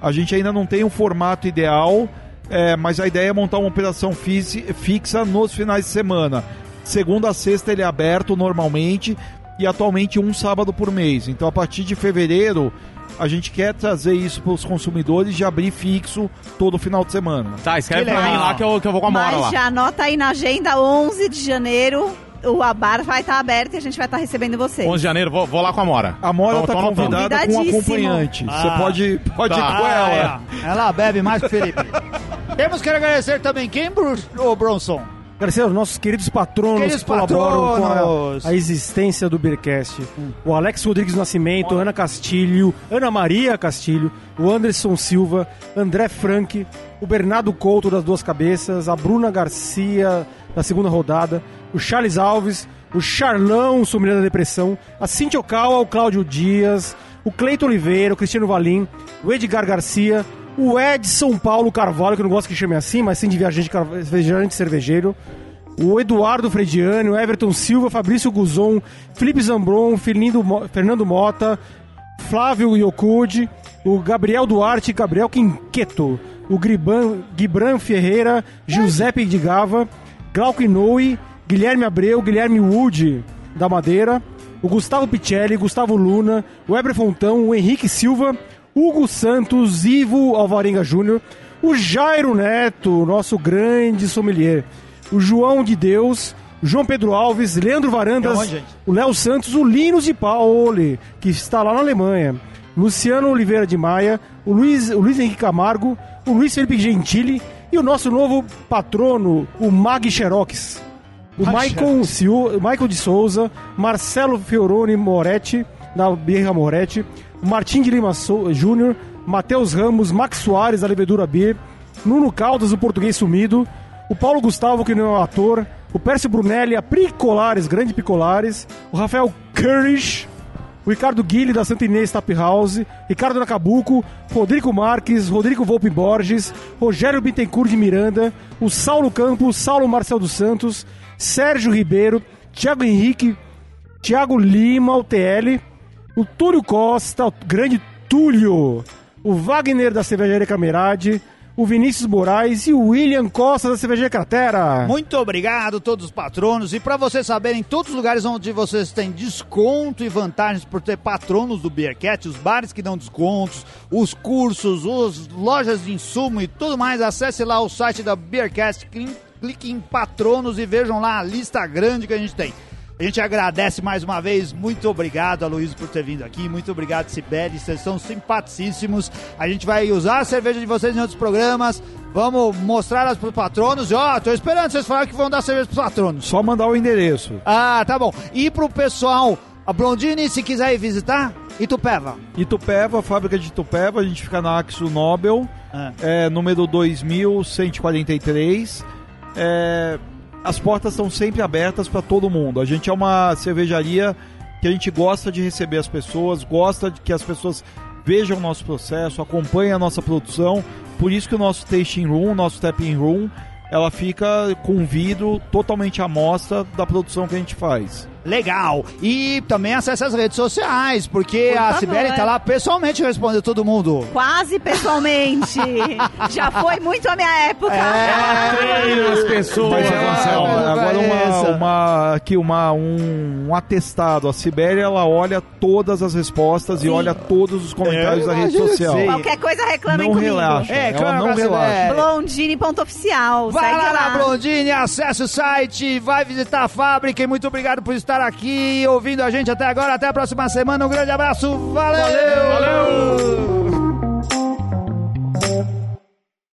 A gente ainda não tem um formato ideal, é, mas a ideia é montar uma operação fixa nos finais de semana. Segunda a sexta ele é aberto normalmente e atualmente um sábado por mês. Então a partir de fevereiro a gente quer trazer isso para os consumidores de abrir fixo todo final de semana. Tá, escreve pra mim lá que eu, que eu vou com a Mora Mas lá. já anota aí na agenda, 11 de janeiro, o bar vai estar aberto e a gente vai estar recebendo vocês. 11 de janeiro, vou, vou lá com a Mora. A Mora Tô- está tô anotando. convidada com um Convidadíssimo. acompanhante. Você Ah. pode, pode Tá. ir com Ah, ela. é. Ela bebe mais que o Felipe. Temos que agradecer também quem, Bru- ô Bronson? Agradecer aos nossos queridos patronos Queridos que colaboram patronos. com a, a existência do Beercast. O Alex Rodrigues Nascimento, Ana Castilho, Ana Maria Castilho, o Anderson Silva, André Frank, o Bernardo Couto das Duas Cabeças, a Bruna Garcia da segunda rodada, o Charles Alves, o Charlão, o Sommelier da Depressão, a Cintia Okawa, o Cláudio Dias, o Cleiton Oliveira, o Cristiano Valim, o Edgar Garcia, o Edson Paulo Carvalho, que eu não gosto que chame assim, mas sim de viajante, viajante cervejeiro, o Eduardo Frediani, o Everton Silva, Fabrício Guzon, Felipe Zambron, Fernando, Mo- Fernando Mota, Flávio Yokude, o Gabriel Duarte, Gabriel Quinqueto, o Griban, Gibran Ferreira, Giuseppe de Gava, Glauco Inoue, Guilherme Abreu, Guilherme Wood da Madeira, o Gustavo Picelli, Gustavo Luna, o Ebre Fontão, o Henrique Silva, Hugo Santos, Ivo Alvarenga Júnior, o Jairo Neto, nosso grande sommelier, o João de Deus, João Pedro Alves, Leandro Varandas, onde, o Léo Santos, o Linus de Paoli, que está lá na Alemanha, Luciano Oliveira de Maia, o Luiz, o Luiz Henrique Camargo, o Luiz Felipe Gentili e o nosso novo patrono, o Mag Xerox. O Michael, Michael de Souza, Marcelo Fioroni Moretti, da Birra Moretti, Martim de Lima Júnior, Matheus Ramos, Max Soares, da Levedura Beer, Nuno Caldas, do Português Sumido, o Paulo Gustavo, que não é um ator, o Pércio Brunelli, a Pricolares, grande Picolares, o Rafael Courage, o Ricardo Guilherme da Santa Inês Tap House, Ricardo Nacabuco, Rodrigo Marques, Rodrigo Volpe Borges, Rogério Bittencourt de Miranda, o Saulo Campos, Saulo Marcel dos Santos, Sérgio Ribeiro, Thiago Henrique, Thiago Lima, o TL, o Túlio Costa, o grande Túlio, o Wagner da Cervejaria Camerade, o Vinícius Moraes e o William Costa da Cervejaria Cratera. Muito obrigado a todos os patronos. E para vocês saberem, todos os lugares onde vocês têm desconto e vantagens por ter patronos do Beercat, os bares que dão descontos, os cursos, as lojas de insumo e tudo mais, acesse lá o site da Beercast, cli- clique em patronos e vejam lá a lista grande que a gente tem. A gente agradece mais uma vez. Muito obrigado, Aloysio, por ter vindo aqui. Muito obrigado, Sibeli. Vocês são simpaticíssimos. A gente vai usar a cerveja de vocês em outros programas. Vamos mostrar as pros patronos. E, Ó, tô esperando vocês falarem que vão dar cerveja pros patronos. Só mandar o endereço. Ah, tá bom. E pro pessoal, a Blondine, se quiser ir visitar, Itupeva. Itupeva, fábrica de Itupeva, a gente fica na Axo Nobel, Ah. é, número 2143. É, as portas estão sempre abertas para todo mundo. A gente é uma cervejaria que a gente gosta de receber as pessoas, gosta de que as pessoas vejam o nosso processo, acompanhem a nossa produção. Por isso que o nosso tasting room, nosso tapping room, ela fica com vidro totalmente à mostra da produção que a gente faz. Legal. E também acesse as redes sociais, porque Por a. Sibeli tá lá pessoalmente respondendo todo mundo. Quase pessoalmente. Já foi muito a minha época. É. As pessoas. É, agora, é, é uma, uma- aqui uma, um, um atestado. A Sibéria ela olha todas as respostas Sim. e olha todos os comentários É, da rede social. sim. Qualquer coisa reclamem Não comigo. relaxa. É, ela não a relaxa. Sibeli. Blondine.oficial. Vai lá, lá. na Blondine, acesse o site, vai visitar a fábrica e muito obrigado por estar aqui ouvindo a gente até agora. Até a próxima semana. Um grande abraço. Valeu! Valeu!